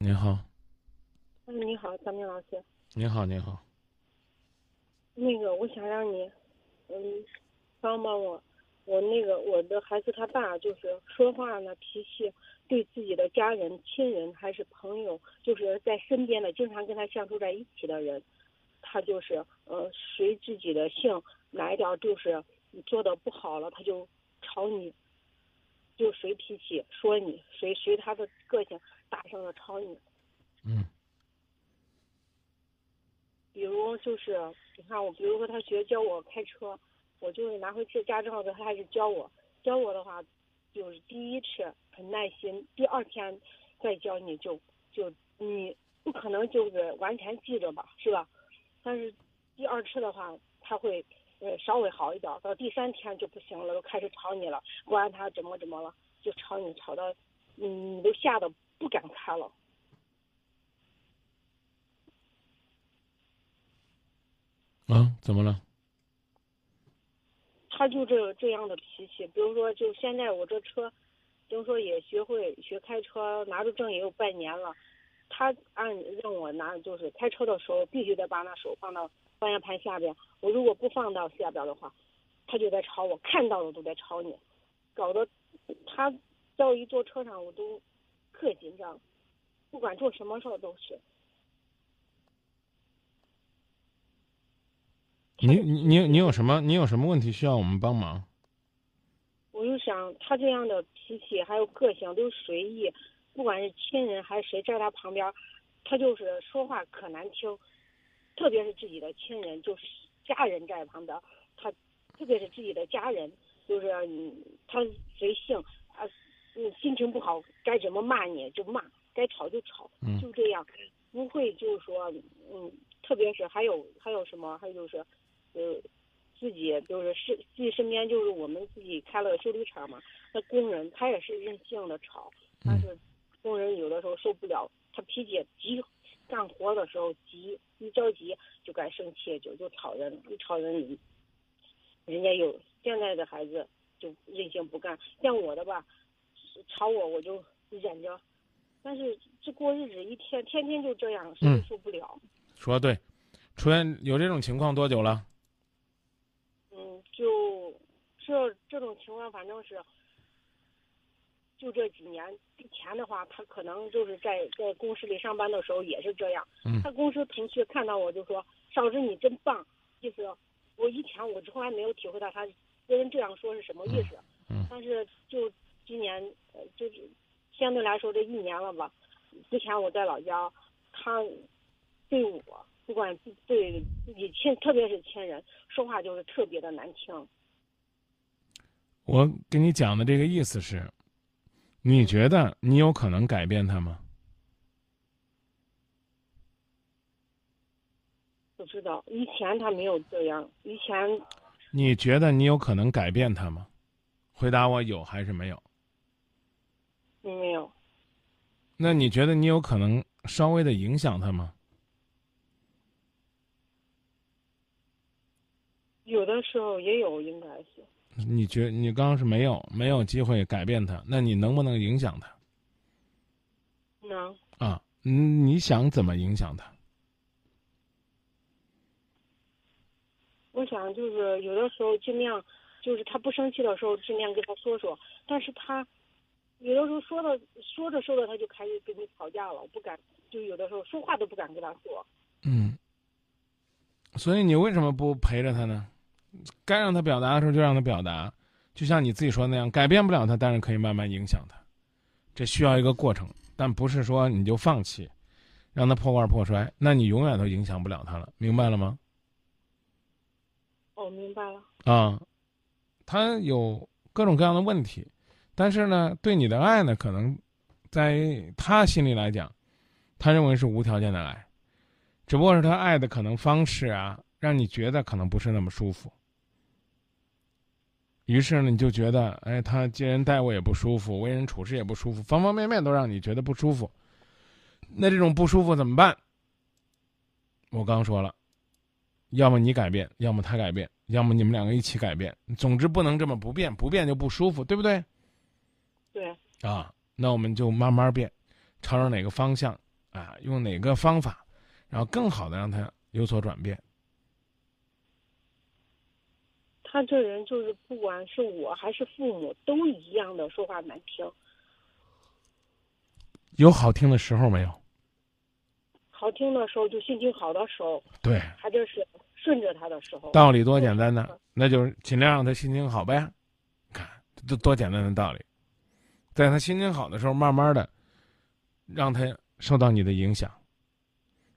您好，嗯，你好，张明老师。你好，你好。那个，我想让你，嗯，帮帮我。我那个我的孩子他爸就是说话呢，脾气对自己的家人、亲人还是朋友，就是在身边的，经常跟他相处在一起的人，他就是呃随自己的性，哪一点就是做的不好了，他就吵你，就随脾气说你，随随他的个性大声的吵你。嗯。比如就是你看我，比如说他学教我开车。我就是拿回去驾照的，他开始教我，教我的话，就是第一次很耐心，第二天再教你就就你不可能就是完全记着吧，是吧？但是第二次的话，他会呃稍微好一点，到第三天就不行了，都开始吵你了，管他怎么怎么了，就吵你吵到嗯你都吓得不敢开了。啊？怎么了？他就这这样的脾气，比如说，就现在我这车，就说也学会学开车，拿着证也有半年了。他按让我拿，就是开车的时候必须得把那手放到方向盘下边。我如果不放到下边的话，他就在吵我，看到了都在吵你，搞得他到一坐车上我都特紧张，不管做什么事儿都是。你你你你有什么你有什么问题需要我们帮忙？我就想他这样的脾气还有个性都随意，不管是亲人还是谁在他旁边，他就是说话可难听，特别是自己的亲人，就是家人在旁边，他特别是自己的家人，就是他随性，啊，嗯，心情不好该怎么骂你就骂，该吵就吵，就这样，不会就是说，嗯，特别是还有还有什么，还有就是。呃，自己就是是自己身边就是我们自己开了个修理厂嘛，那工人他也是任性的吵，但是工人有的时候受不了，他脾气急，干活的时候急，一着急就该生气，就就吵人，一吵人，人家有现在的孩子就任性不干，像我的吧，吵我我就忍着，但是这过日子一天天天就这样，谁也受不了。说对，出现有这种情况多久了？嗯就这这种情况，反正是就这几年。以前的话，他可能就是在在公司里上班的时候也是这样。他公司同事看到我就说：“少子你真棒。”意思我以前我从来没有体会到他别人这样说是什么意思。但是就今年，呃，就是相对来说这一年了吧。之前我在老家，他对我。不管对自己亲，特别是亲人，说话就是特别的难听。我跟你讲的这个意思是，你觉得你有可能改变他吗？不知道，以前他没有这样，以前。你觉得你有可能改变他吗？回答我有还是没有？没有。那你觉得你有可能稍微的影响他吗？有的时候也有，应该是。你觉你刚刚是没有没有机会改变他，那你能不能影响他？能。啊，你想怎么影响他？我想就是有的时候尽量，就是他不生气的时候尽量跟他说说，但是他有的时候说的说着说着他就开始跟你吵架了，不敢，就有的时候说话都不敢跟他说。嗯。所以你为什么不陪着他呢？该让他表达的时候就让他表达，就像你自己说的那样，改变不了他，但是可以慢慢影响他，这需要一个过程，但不是说你就放弃，让他破罐破摔，那你永远都影响不了他了，明白了吗？哦，明白了。啊，他有各种各样的问题，但是呢，对你的爱呢，可能在他心里来讲，他认为是无条件的爱，只不过是他爱的可能方式啊。让你觉得可能不是那么舒服，于是呢，你就觉得，哎，他接人待我也不舒服，为人处事也不舒服，方方面面都让你觉得不舒服。那这种不舒服怎么办？我刚说了，要么你改变，要么他改变，要么你们两个一起改变。总之不能这么不变，不变就不舒服，对不对？对。啊，那我们就慢慢变，朝着哪个方向啊，用哪个方法，然后更好的让他有所转变。他这人就是不管是我还是父母都一样的说话难听。有好听的时候没有？好听的时候就心情好的时候，对，他就是顺着他的时候。道理多简单呢，那就是尽量让他心情好呗。看，这多简单的道理，在他心情好的时候，慢慢的让他受到你的影响，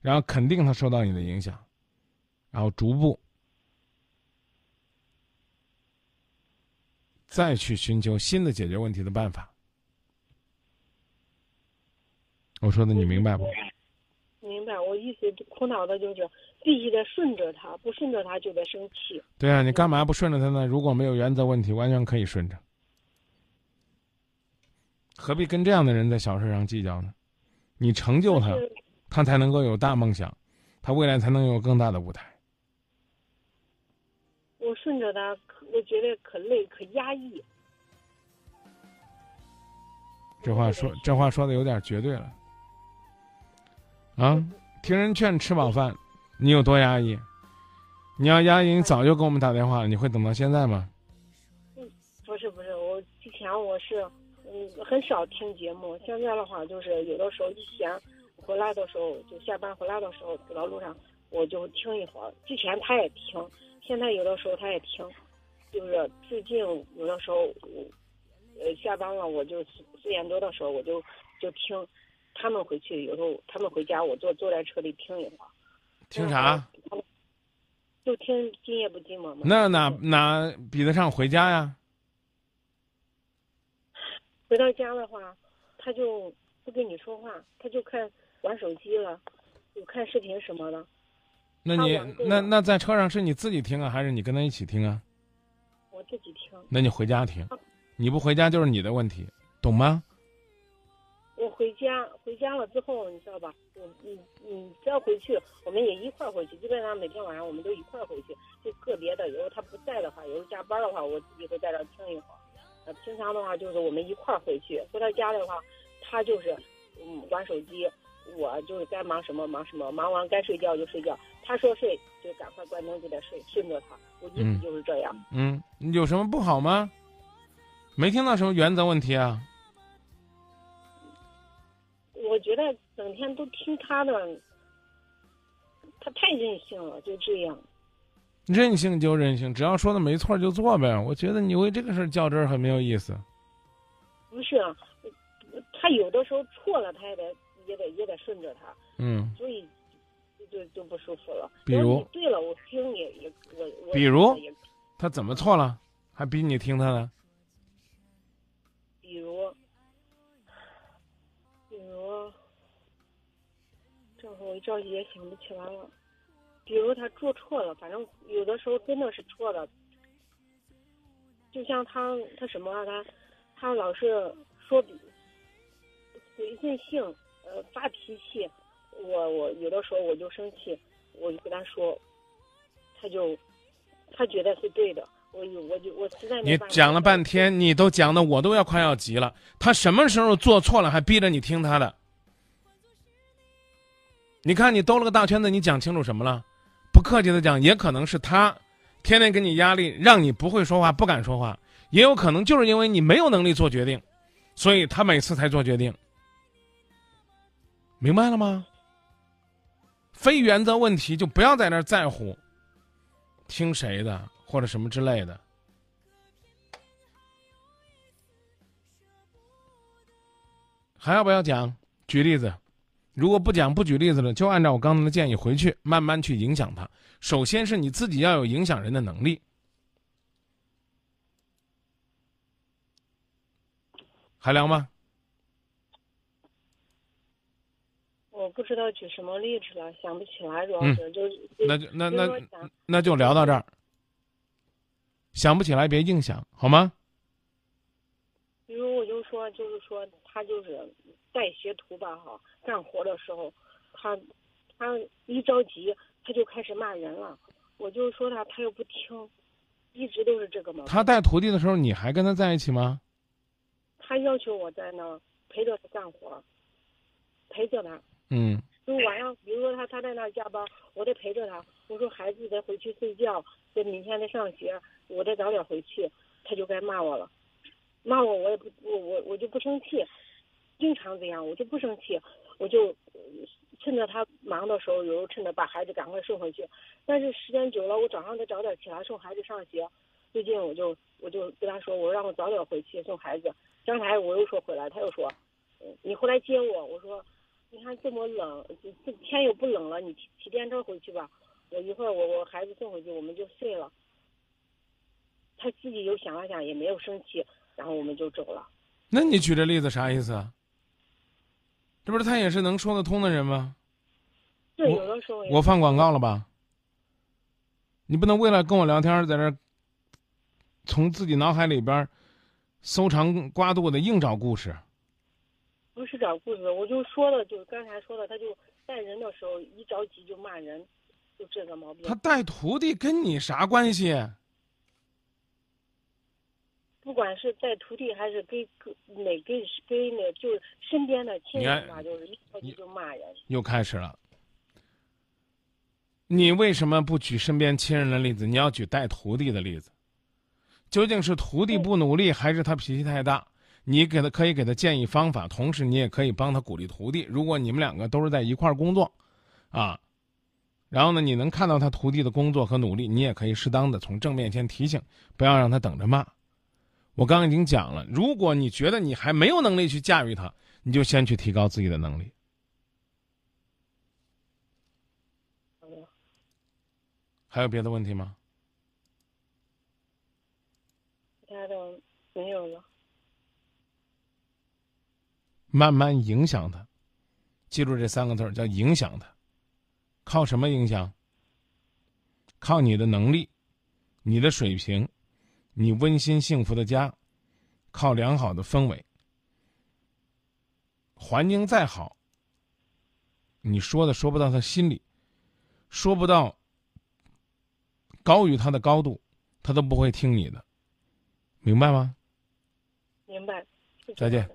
然后肯定他受到你的影响，然后逐步再去寻求新的解决问题的办法。我说的你明白不？明白，我意思苦恼的就是必须得顺着他，不顺着他就得生气。对啊，你干嘛不顺着他呢？如果没有原则问题，完全可以顺着。何必跟这样的人在小事上计较呢？你成就他，他才能够有大梦想，他未来才能有更大的舞台。我顺着他，我觉得可累，可压抑。这话说，这话说的有点绝对了。啊，听人劝，吃饱饭，你有多压抑？你要压抑，你早就给我们打电话了。你会等到现在吗？嗯，不是不是，我之前我是嗯很少听节目，现在的话就是有的时候一闲回来的时候，就下班回来的时候走到路上我就听一会儿。之前他也听，现在有的时候他也听，就是最近有的时候我呃下班了，我就四四点多的时候我就就听。他们回去有时候，他们回家，我坐坐在车里听一会儿。听啥？就听《今夜不寂寞》嘛。那哪哪比得上回家呀？回到家的话，他就不跟你说话，他就看玩手机了，就看视频什么的。那你那那在车上是你自己听啊，还是你跟他一起听啊？我自己听。那你回家听，你不回家就是你的问题，懂吗？我回家，回家了之后，你知道吧？我你你只要回去，我们也一块儿回去。基本上每天晚上我们都一块儿回去。就个别的，有时候他不在的话，有时候加班的话，我自己会在这听一会儿。呃，平常的话就是我们一块儿回去。回到家的话，他就是嗯玩手机，我就是该忙什么忙什么，忙完该睡觉就睡觉。他说睡就赶快关灯就得睡，顺着他。我意思就是这样。嗯，有什么不好吗？没听到什么原则问题啊。我觉得整天都听他的，他太任性了，就这样。任性就任性，只要说的没错就做呗。我觉得你为这个事较真儿很没有意思。不是，他有的时候错了，他也得也得也得顺着他。嗯。所以就就不舒服了。比如。对了，我听你也我我。比如，他怎么错了，还逼你听他的？比如。我一着急也想不起来了，比如他做错了，反正有的时候真的是错的。就像他他什么啊，他他老是说随任性，呃发脾气，我我有的时候我就生气，我就跟他说，他就他觉得是对的，我我就我实在你讲了半天，你都讲的我都要快要急了。他什么时候做错了，还逼着你听他的？你看，你兜了个大圈子，你讲清楚什么了？不客气的讲，也可能是他天天给你压力，让你不会说话、不敢说话；也有可能就是因为你没有能力做决定，所以他每次才做决定。明白了吗？非原则问题就不要在那在乎，听谁的或者什么之类的。还要不要讲？举例子。如果不讲不举例子了，就按照我刚才的建议回去慢慢去影响他。首先是你自己要有影响人的能力。还聊吗？我不知道举什么例子了，想不起来，主要是就那就那那那就聊到这儿。想不起来别硬想，好吗？比如我就说，就是说他就是。带学徒吧，哈，干活的时候，他他一着急，他就开始骂人了。我就说他，他又不听，一直都是这个嘛。他带徒弟的时候，你还跟他在一起吗？他要求我在那陪着他干活，陪着他。嗯就晚上，比如说他他在那加班，我得陪着他。我说孩子得回去睡觉，得明天得上学，我得早点回去，他就该骂我了。骂我我也不我我我就不生气，经常这样我就不生气，我就趁着他忙的时候，有时候趁着把孩子赶快送回去。但是时间久了，我早上得早点起来送孩子上学。最近我就我就跟他说，我让我早点回去送孩子。刚才我又说回来，他又说，你回来接我。我说，你看这么冷，这天又不冷了，你骑骑电车回去吧。我一会儿我我孩子送回去，我们就睡了。他自己又想了想，也没有生气，然后我们就走了。那你举这例子啥意思？这不是他也是能说得通的人吗？对，我有的时候我放广告了吧？你不能为了跟我聊天，在这儿从自己脑海里边搜肠刮肚的硬找故事。不是找故事，我就说了，就刚才说的，他就带人的时候一着急就骂人，就这个毛病他。带徒弟跟你啥关系？不管是带徒弟还是给给哪给给那就是身边的亲人嘛，就是一着急就骂人。又开始了。你为什么不举身边亲人的例子？你要举带徒弟的例子。究竟是徒弟不努力，还是他脾气太大？你给他可以给他建议方法，同时你也可以帮他鼓励徒弟。如果你们两个都是在一块儿工作，啊，然后呢，你能看到他徒弟的工作和努力，你也可以适当的从正面先提醒，不要让他等着骂。我刚刚已经讲了，如果你觉得你还没有能力去驾驭它，你就先去提高自己的能力。还有别的问题吗？其他的没有了。慢慢影响他，记住这三个字儿叫影响他。靠什么影响？靠你的能力，你的水平，你温馨幸福的家，靠良好的氛围。环境再好，你说的说不到他心里，说不到高于他的高度，他都不会听你的，明白吗？明白。再见